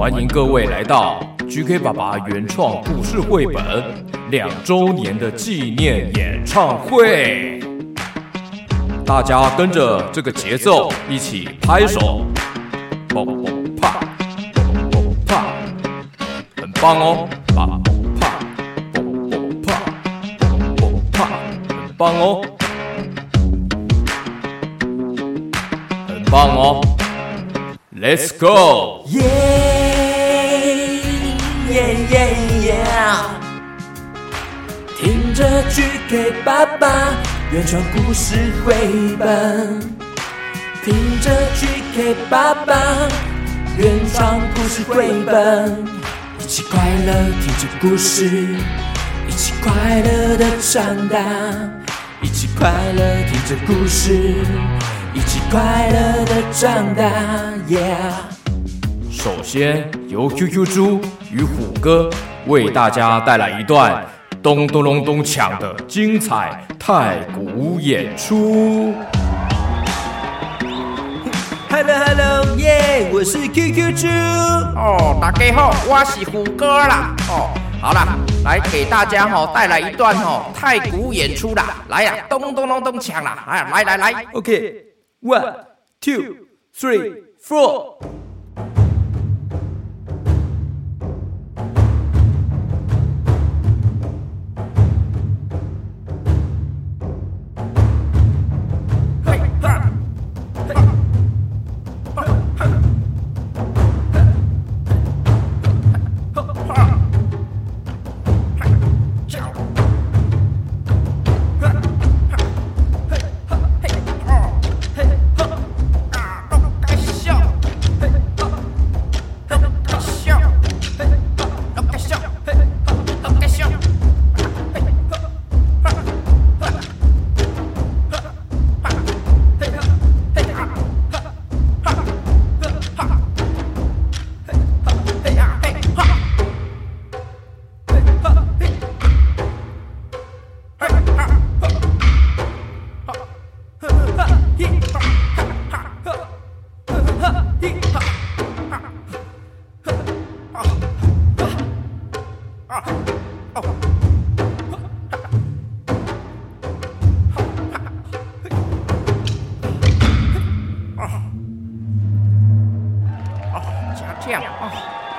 欢迎各位来到 GK 爸爸原创故事绘本两周年的纪念演唱会。大家跟着这个节奏一起拍手，砰砰啪，砰砰啪，很棒哦！啪砰啪，砰砰啪，砰砰啪，很棒哦，很棒哦！Let's go！耶耶耶耶！听着 GK 爸爸原创故事绘本，听着 GK 爸爸原创故事绘本，一起快乐听着故事，一起快乐的长大，一起快乐听着故事，一起快乐的长大，Yeah！首先由 QQ 猪与虎哥为大家带来一段咚咚隆咚锵的精彩太鼓演出。Hello Hello 耶、我是 QQ 猪。哦，大家好，我是虎哥啦。哦，好啦，来给大家哈、带来一段哈、太鼓演出啦。来呀、咚咚隆咚锵啦！哎，来来来，OK，one two three four。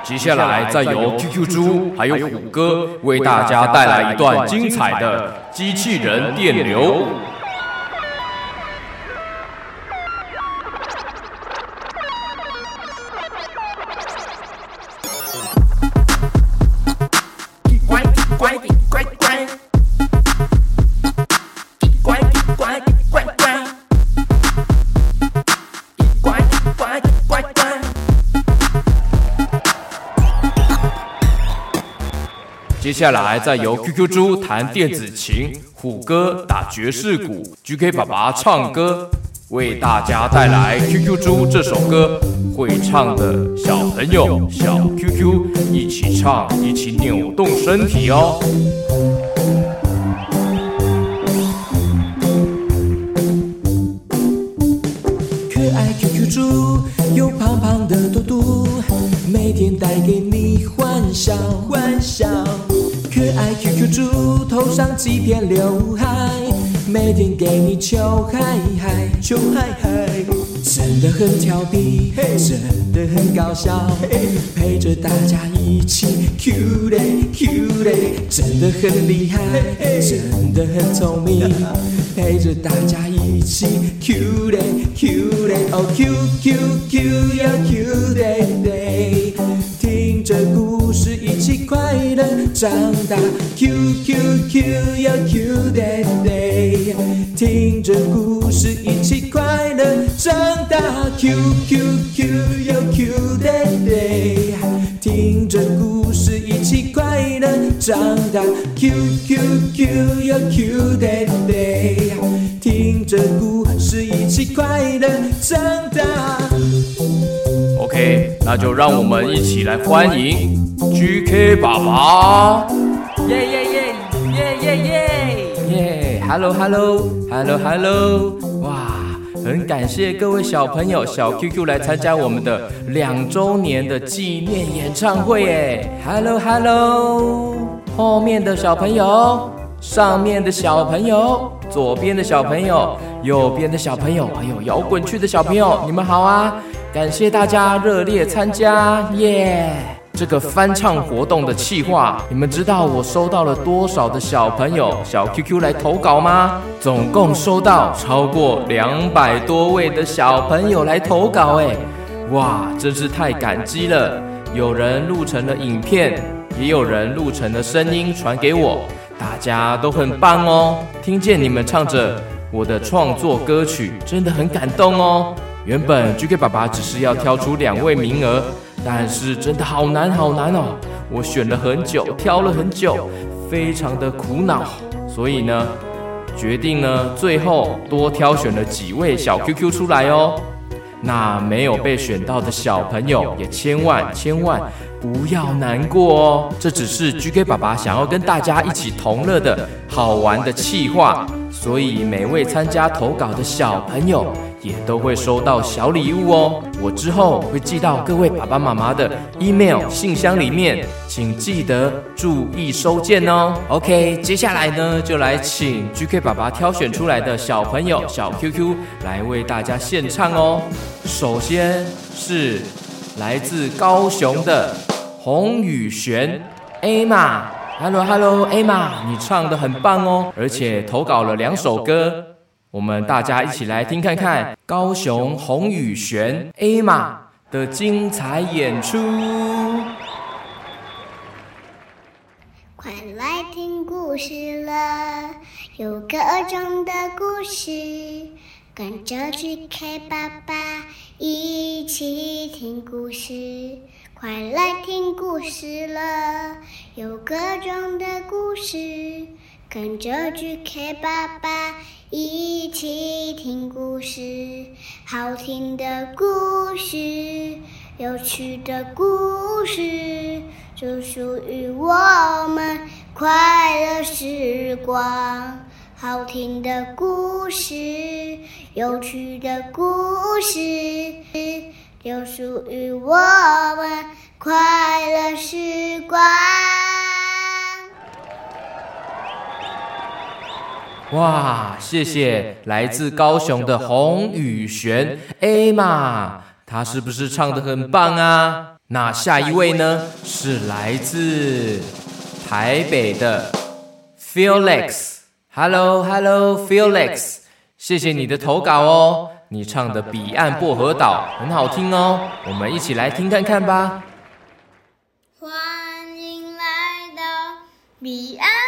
接下来再由 QQ 猪还有虎哥为大家带来一段精彩的机器人电流接下来再由 QQ 猪弹电子琴，虎哥打爵士鼓，GK 爸爸唱歌，为大家带来 QQ 猪这首歌。会唱的小朋友小 QQ 一起唱，一起扭动身体哦。上几片刘海，每天给你求嗨嗨求嗨嗨，真的很调皮，真的很搞笑，陪着大家一起 Q 嘞 Q 嘞，真的很厉害，真的很聪明，陪着大家一起 Q 嘞 Q 嘞，哦 Q Q Q 要 Q 嘞嘞，长大，Q Q Q 要 Q 嘞嘞，听着故事一起快乐长大，Q Q Q 要 Q 嘞嘞，听着故事一起快乐长大，Q Q Q 要 Q 嘞嘞，听着故事一起快乐长大。OK，那就让我们一起来欢迎 GK 爸爸。耶耶耶耶耶耶！耶，Hello Hello Hello Hello，哇很感谢各位小朋友小 QQ 来参加我们的两周年的纪念演唱会哎，Hello Hello，后面的小朋友，上面的小朋友，左边的小朋友，右边的小朋友，还有摇滚区的小朋友，你们好啊！感谢大家热烈参加，耶！这个翻唱活动的企划，你们知道我收到了多少的小朋友小 QQ 来投稿吗？总共收到超过两百多位的小朋友来投稿，哎，哇，真是太感激了！有人录成了影片，也有人录成了声音传给我，大家都很棒哦。听见你们唱着我的创作歌曲，真的很感动哦。原本 GK 爸爸只是要挑出两位名额，但是真的好难好难哦！我选了很久，挑了很久，非常的苦恼，所以呢，决定呢，最后多挑选了几位小 QQ 出来哦。那没有被选到的小朋友，也千万千万不要难过哦！这只是 GK 爸爸想要跟大家一起同乐的好玩的气话，所以每位参加投稿的小朋友。也都会收到小礼物哦，我之后会寄到各位爸爸妈妈的 email 信箱里面，请记得注意收件哦。OK，接下来呢，就来请 GK 爸爸挑选出来的小朋友小 QQ 来为大家献唱哦。首先是来自高雄的洪宇璇，Emma，Hello Hello Emma，，你唱的很棒哦，而且投稿了两首歌。我们大家一起来听看看高雄洪宇璇 A 玛的精彩演出。快来听故事了，有各种的故事，跟着 GK 爸爸一起听故事。快来听故事了，有各种的故事，跟着 GK 爸爸。一起听故事，好听的故事，有趣的故事，就属于我们快乐时光。好听的故事，有趣的故事，就属于我们快乐时光。哇，谢谢来自高雄的洪宇璇 A 嘛，他是不是唱的很棒啊？那下一位呢？是来自台北的 Felix，Hello Hello Felix，谢谢你的投稿哦，你唱的《彼岸薄荷岛》很好听哦，我们一起来听看看吧。欢迎来到彼岸。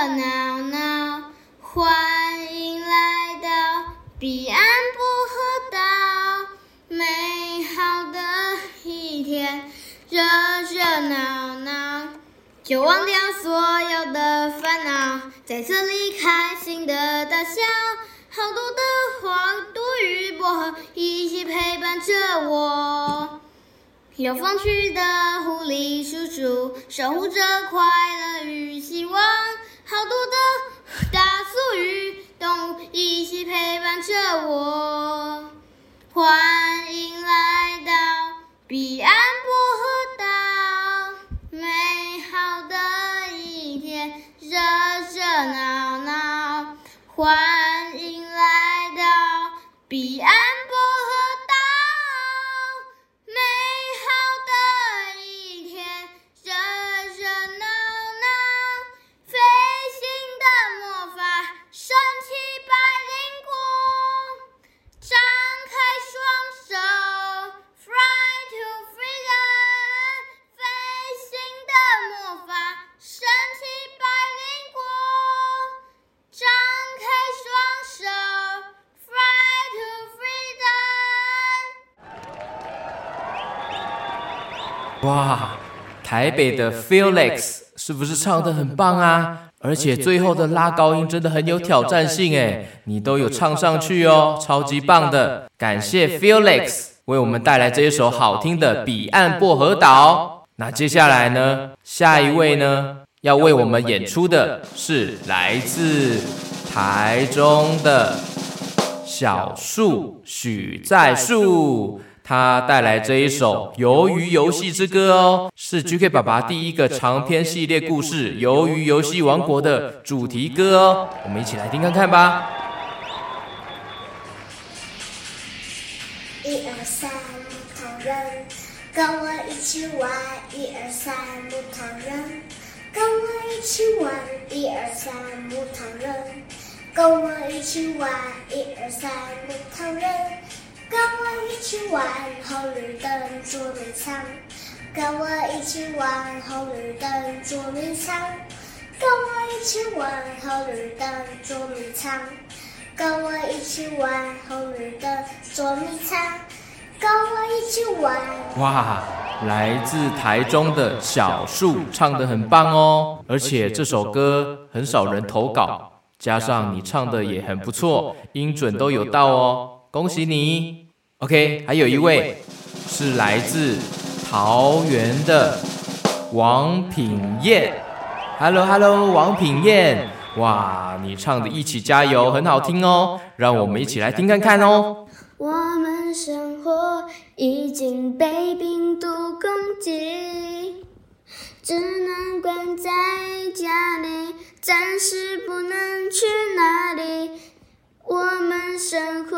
热闹闹，欢迎来到彼岸薄荷岛。美好的一天，热热闹闹，就忘掉所有的烦恼，在这里开心的大笑。好多的花朵与薄荷一起陪伴着我。有风趣的狐狸叔叔守护着快乐与希望，好多的大树与动物一起陪伴着我。哇，台北的 Felix 是不是唱的很棒啊？而且最后的拉高音真的很有挑战性诶，你都有唱上去哦，超级棒的！感谢 Felix 为我们带来这一首好听的《彼岸薄荷岛》。那接下来呢？下一位呢？要为我们演出的是来自台中的小树许在树，他带来这一首《鱿鱼游戏之歌》哦，是 GK 爸爸第一个长篇系列故事《鱿鱼游戏王国》的主题歌哦，我们一起来听看看吧。一二三，木头人，跟我一起玩。一二三，木头人，跟我一起玩。一二三，木头人，跟我一起玩。一二三，木头人，跟我一起玩。红绿灯捉迷藏，跟我一起玩。红绿灯捉迷藏，跟我一起玩。红绿灯捉迷藏。跟我一起玩红绿灯捉迷藏，跟我一起玩。哇，来自台中的小树唱得很棒哦，而且这首歌很少人投稿，加上你唱的也很不错，音准都有到哦，恭喜你。OK，还有一位是来自桃园的王品燕，Hello Hello，王品燕。哇，你唱的《一起加油》很好听哦，让我们一起来听看看哦。我们生活已经被病毒攻击，只能关在家里，暂时不能去哪里。我们生活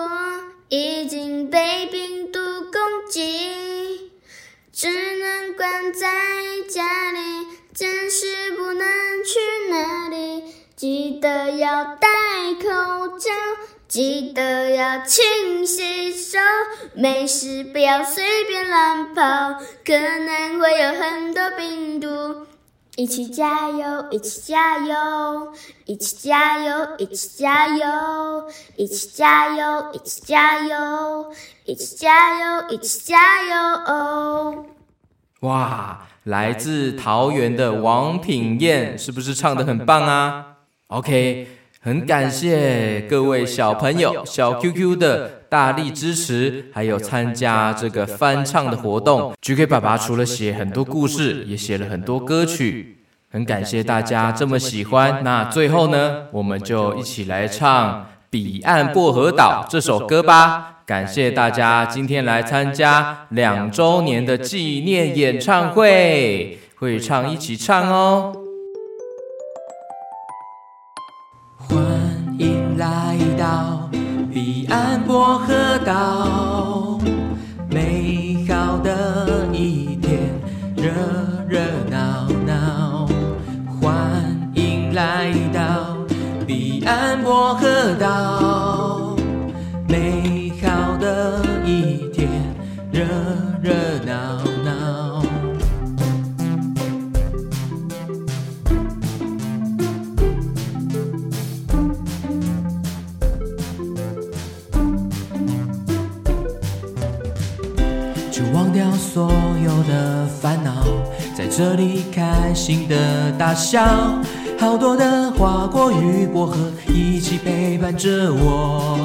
已经被病毒攻击，只能关在家里，暂时不能去哪里。记得要戴口罩，记得要勤洗手，没事不要随便乱跑，可能会有很多病毒。一起加油，一起加油，一起加油，一起加油，一起加油，一起加油，一起加油，一起加油。哇，来自桃园的王品燕，是不是唱的很棒啊？OK，很感谢各位小朋友、小 QQ 的大力支持，还有参加这个翻唱的活动。GK 爸爸除了写很多故事，也写了很多歌曲，很感谢大家这么喜欢。那最后呢，我们就一起来唱《彼岸薄荷岛》这首歌吧。感谢大家今天来参加两周年的纪念演唱会，会唱一起唱哦。岸薄荷岛，美好的一天，这里开心的大笑。好多的花果与薄荷一起陪伴着我。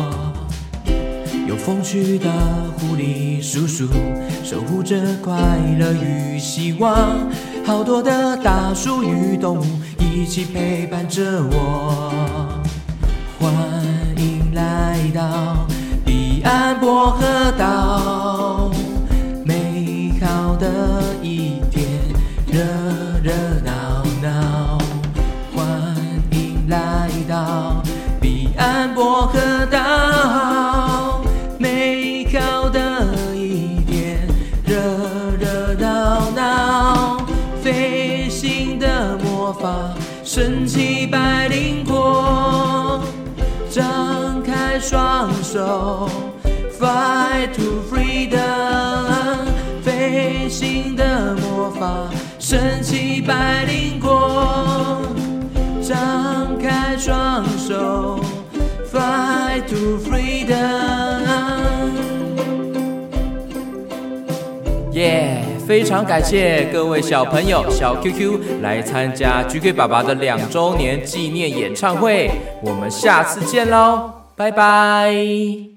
有风趣的狐狸叔叔守护着快乐与希望。好多的大树与动物一起陪伴着我。欢迎来到彼岸薄荷岛。美好的一法，神奇百灵果，张开双手，Fly to freedom。耶！非常感谢各位小朋友、小 QQ 来参加 GK 爸爸的两周年纪念演唱会，我们下次见喽，拜拜。